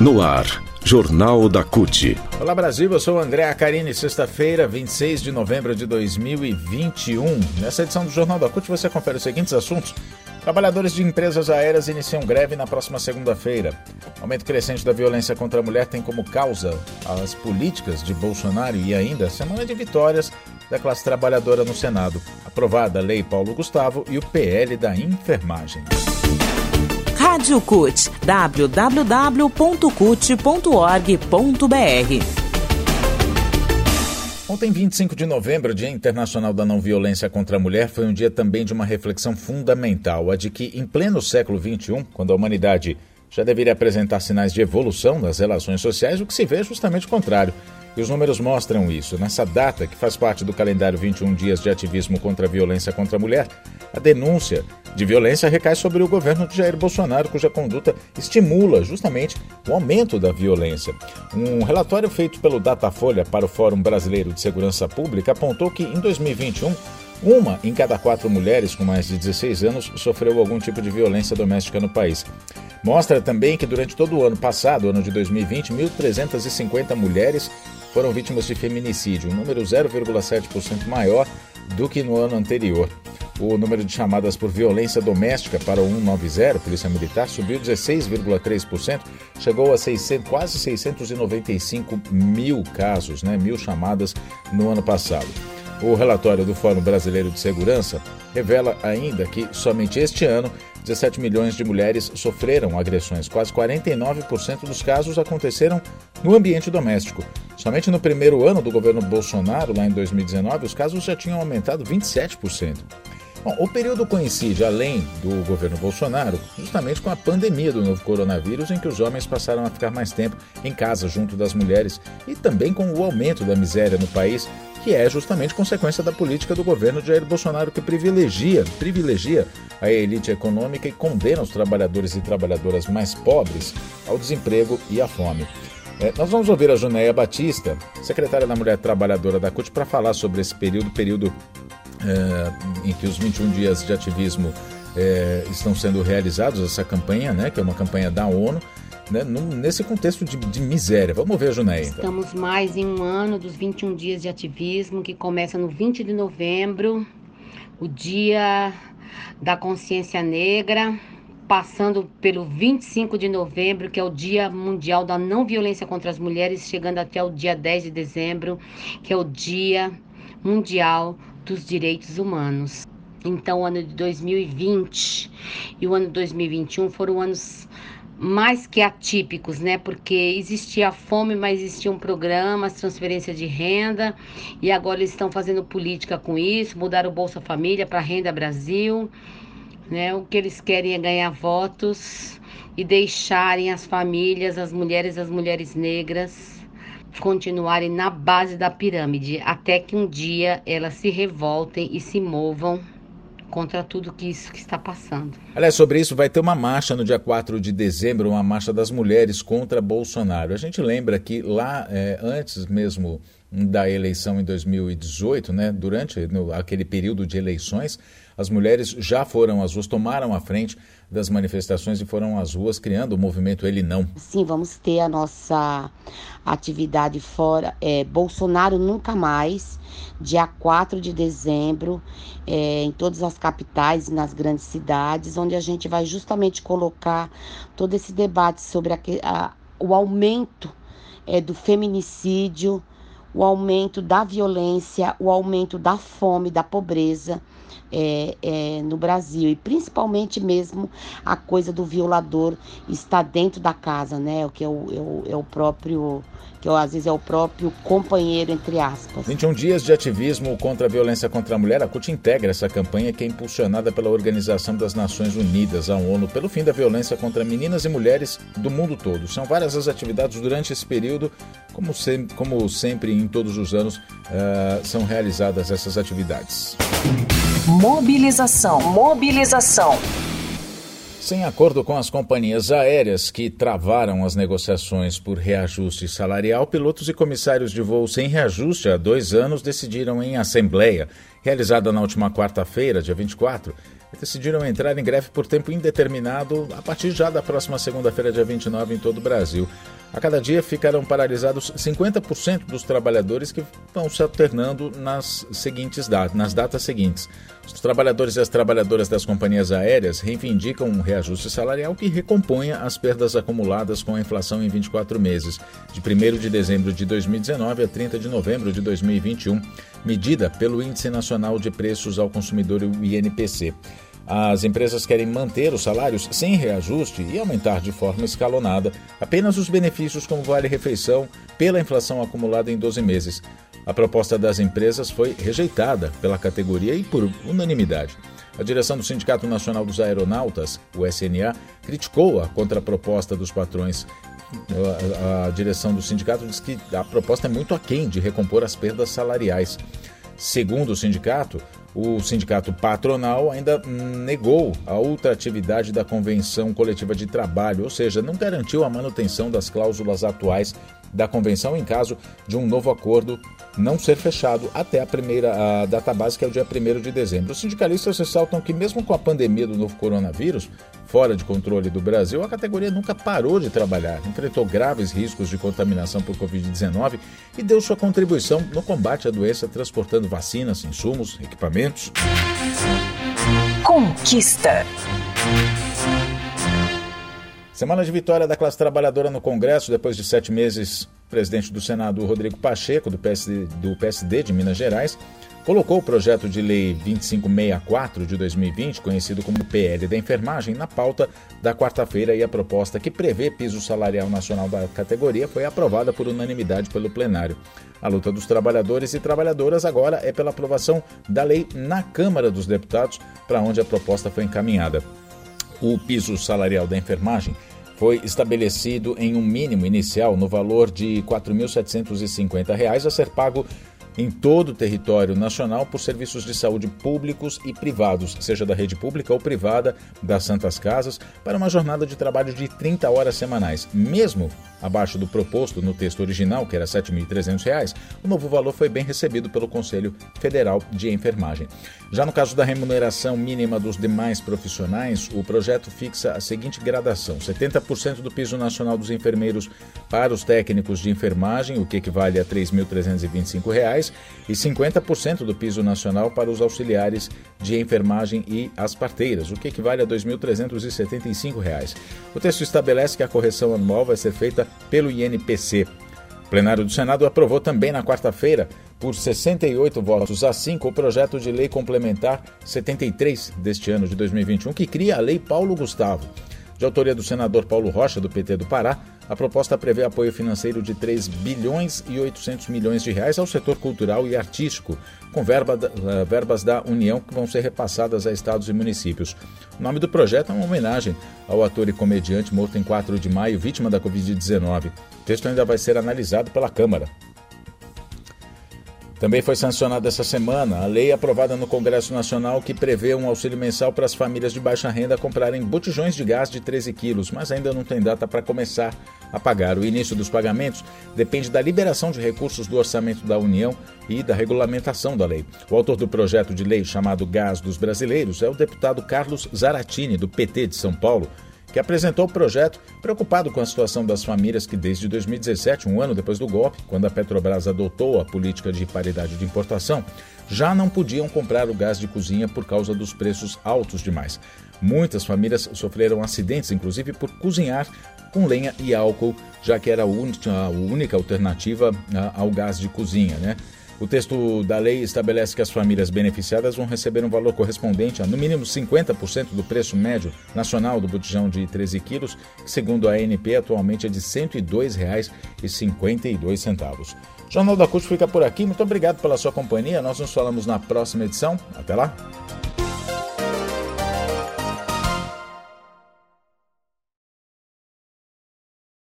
No ar, Jornal da CUT. Olá Brasil, eu sou André Acarini, sexta-feira, 26 de novembro de 2021. Nessa edição do Jornal da CUT você confere os seguintes assuntos. Trabalhadores de empresas aéreas iniciam greve na próxima segunda-feira. Aumento crescente da violência contra a mulher tem como causa as políticas de Bolsonaro e ainda a semana de vitórias da classe trabalhadora no Senado. Aprovada a Lei Paulo Gustavo e o PL da enfermagem. Rádio CUT, www.cut.org.br. Ontem, 25 de novembro, Dia Internacional da Não Violência contra a Mulher, foi um dia também de uma reflexão fundamental, a de que, em pleno século XXI, quando a humanidade já deveria apresentar sinais de evolução nas relações sociais, o que se vê é justamente o contrário. E os números mostram isso. Nessa data, que faz parte do calendário 21 Dias de Ativismo contra a Violência contra a Mulher, a denúncia de violência recai sobre o governo de Jair Bolsonaro, cuja conduta estimula justamente o aumento da violência. Um relatório feito pelo Datafolha para o Fórum Brasileiro de Segurança Pública apontou que em 2021 uma em cada quatro mulheres com mais de 16 anos sofreu algum tipo de violência doméstica no país. Mostra também que durante todo o ano passado, ano de 2020, 1.350 mulheres foram vítimas de feminicídio, um número 0,7% maior do que no ano anterior. O número de chamadas por violência doméstica para o 190, Polícia Militar, subiu 16,3%, chegou a 600, quase 695 mil casos, né, mil chamadas no ano passado. O relatório do Fórum Brasileiro de Segurança revela ainda que somente este ano 17 milhões de mulheres sofreram agressões. Quase 49% dos casos aconteceram no ambiente doméstico. Somente no primeiro ano do governo Bolsonaro, lá em 2019, os casos já tinham aumentado 27%. Bom, o período coincide, além do governo Bolsonaro, justamente com a pandemia do novo coronavírus, em que os homens passaram a ficar mais tempo em casa junto das mulheres e também com o aumento da miséria no país, que é justamente consequência da política do governo de Jair Bolsonaro, que privilegia, privilegia a elite econômica e condena os trabalhadores e trabalhadoras mais pobres ao desemprego e à fome. É, nós vamos ouvir a Junéia Batista, secretária da Mulher Trabalhadora da CUT, para falar sobre esse período, período é, em que os 21 dias de ativismo é, estão sendo realizados, essa campanha, né, que é uma campanha da ONU, né, nesse contexto de, de, miséria. Vamos ver, Junéia. Então. Estamos mais em um ano dos 21 dias de ativismo, que começa no 20 de novembro, o dia da consciência negra, passando pelo 25 de novembro, que é o Dia Mundial da Não Violência contra as Mulheres, chegando até o dia 10 de dezembro, que é o Dia Mundial dos Direitos Humanos. Então, o ano de 2020 e o ano de 2021 foram anos mais que atípicos, né? Porque existia fome, mas existiam programas, transferência de renda, e agora eles estão fazendo política com isso, mudaram o Bolsa Família para Renda Brasil, né? O que eles querem é ganhar votos e deixarem as famílias, as mulheres, as mulheres negras continuarem na base da pirâmide, até que um dia elas se revoltem e se movam contra tudo que isso que está passando. Aliás, sobre isso vai ter uma marcha no dia 4 de dezembro, uma marcha das mulheres contra Bolsonaro. A gente lembra que lá, é, antes mesmo da eleição em 2018, né, durante no, aquele período de eleições, as mulheres já foram às ruas, tomaram a frente das manifestações e foram às ruas criando o movimento Ele Não. Sim, vamos ter a nossa atividade fora. É, Bolsonaro Nunca Mais, dia 4 de dezembro, é, em todas as capitais e nas grandes cidades, onde a gente vai justamente colocar todo esse debate sobre a, a, o aumento é, do feminicídio o aumento da violência, o aumento da fome, da pobreza é, é, no Brasil e principalmente mesmo a coisa do violador estar dentro da casa, né? O que é o, é o, é o próprio que às vezes é o próprio companheiro, entre aspas. 21 dias de ativismo contra a violência contra a mulher, a CUT integra essa campanha que é impulsionada pela Organização das Nações Unidas, a ONU, pelo fim da violência contra meninas e mulheres do mundo todo. São várias as atividades durante esse período, como, se, como sempre em todos os anos uh, são realizadas essas atividades. Mobilização. Mobilização. Sem acordo com as companhias aéreas que travaram as negociações por reajuste salarial, pilotos e comissários de voo sem reajuste há dois anos decidiram em assembleia, realizada na última quarta-feira, dia 24, decidiram entrar em greve por tempo indeterminado a partir já da próxima segunda-feira, dia 29, em todo o Brasil. A cada dia ficarão paralisados 50% dos trabalhadores que vão se alternando nas seguintes datas, nas datas seguintes. Os trabalhadores e as trabalhadoras das companhias aéreas reivindicam um reajuste salarial que recomponha as perdas acumuladas com a inflação em 24 meses, de 1 de dezembro de 2019 a 30 de novembro de 2021, medida pelo Índice Nacional de Preços ao Consumidor, o INPC. As empresas querem manter os salários sem reajuste e aumentar de forma escalonada apenas os benefícios como vale-refeição pela inflação acumulada em 12 meses. A proposta das empresas foi rejeitada pela categoria e por unanimidade. A direção do Sindicato Nacional dos Aeronautas, o SNA, criticou a contraproposta dos patrões. A, direção do sindicato diz que a proposta é muito aquém de recompor as perdas salariais. Segundo o sindicato, o sindicato patronal ainda negou a ultratividade da Convenção Coletiva de Trabalho, ou seja, não garantiu a manutenção das cláusulas atuais da convenção em caso de um novo acordo não ser fechado até a primeira a data básica, é o dia 1 de dezembro. Os sindicalistas ressaltam que, mesmo com a pandemia do novo coronavírus, fora de controle do Brasil, a categoria nunca parou de trabalhar, enfrentou graves riscos de contaminação por Covid-19 e deu sua contribuição no combate à doença, transportando vacinas, insumos, equipamentos. Conquista. Semana de vitória da classe trabalhadora no Congresso, depois de sete meses, o presidente do Senado, Rodrigo Pacheco, do PSD, do PSD de Minas Gerais, colocou o projeto de lei 2564 de 2020, conhecido como PL da enfermagem, na pauta da quarta-feira e a proposta que prevê piso salarial nacional da categoria foi aprovada por unanimidade pelo plenário. A luta dos trabalhadores e trabalhadoras agora é pela aprovação da lei na Câmara dos Deputados, para onde a proposta foi encaminhada. O piso salarial da enfermagem foi estabelecido em um mínimo inicial no valor de R$ 4.750 a ser pago em todo o território nacional por serviços de saúde públicos e privados, seja da rede pública ou privada, das Santas Casas, para uma jornada de trabalho de 30 horas semanais. Mesmo abaixo do proposto no texto original, que era R$ 7.300, o novo valor foi bem recebido pelo Conselho Federal de Enfermagem. Já no caso da remuneração mínima dos demais profissionais, o projeto fixa a seguinte gradação: 70% do piso nacional dos enfermeiros para os técnicos de enfermagem, o que equivale a R$ 3.325, e 50% do piso nacional para os auxiliares de enfermagem e as parteiras, o que equivale a R$ 2.375. O texto estabelece que a correção anual vai ser feita pelo INPC. O plenário do Senado aprovou também na quarta-feira, por 68 votos a 5, o projeto de lei complementar 73 deste ano de 2021, que cria a Lei Paulo Gustavo. De autoria do senador Paulo Rocha, do PT do Pará, a proposta prevê apoio financeiro de 3 bilhões e 800 milhões de reais ao setor cultural e artístico, com verba uh, verbas da União que vão ser repassadas a estados e municípios. O nome do projeto é uma homenagem ao ator e comediante morto em 4 de maio, vítima da Covid-19. O texto ainda vai ser analisado pela Câmara. Também foi sancionada essa semana a lei aprovada no Congresso Nacional que prevê um auxílio mensal para as famílias de baixa renda comprarem botijões de gás de 13 quilos, mas ainda não tem data para começar a pagar. O início dos pagamentos depende da liberação de recursos do orçamento da União e da regulamentação da lei. O autor do projeto de lei chamado Gás dos Brasileiros é o deputado Carlos Zaratini, do PT de São Paulo que apresentou o projeto preocupado com a situação das famílias que, desde 2017, um ano depois do golpe, quando a Petrobras adotou a política de paridade de importação, já não podiam comprar o gás de cozinha por causa dos preços altos demais. Muitas famílias sofreram acidentes, inclusive por cozinhar com lenha e álcool, já que era a única alternativa ao gás de cozinha, né? O texto da lei estabelece que as famílias beneficiadas vão receber um valor correspondente a no mínimo 50% do preço médio nacional do botijão de 13 quilos, que segundo a ANP atualmente é de R$ 102,52. O Jornal da CUT fica por aqui. Muito obrigado pela sua companhia. Nós nos falamos na próxima edição. Até lá!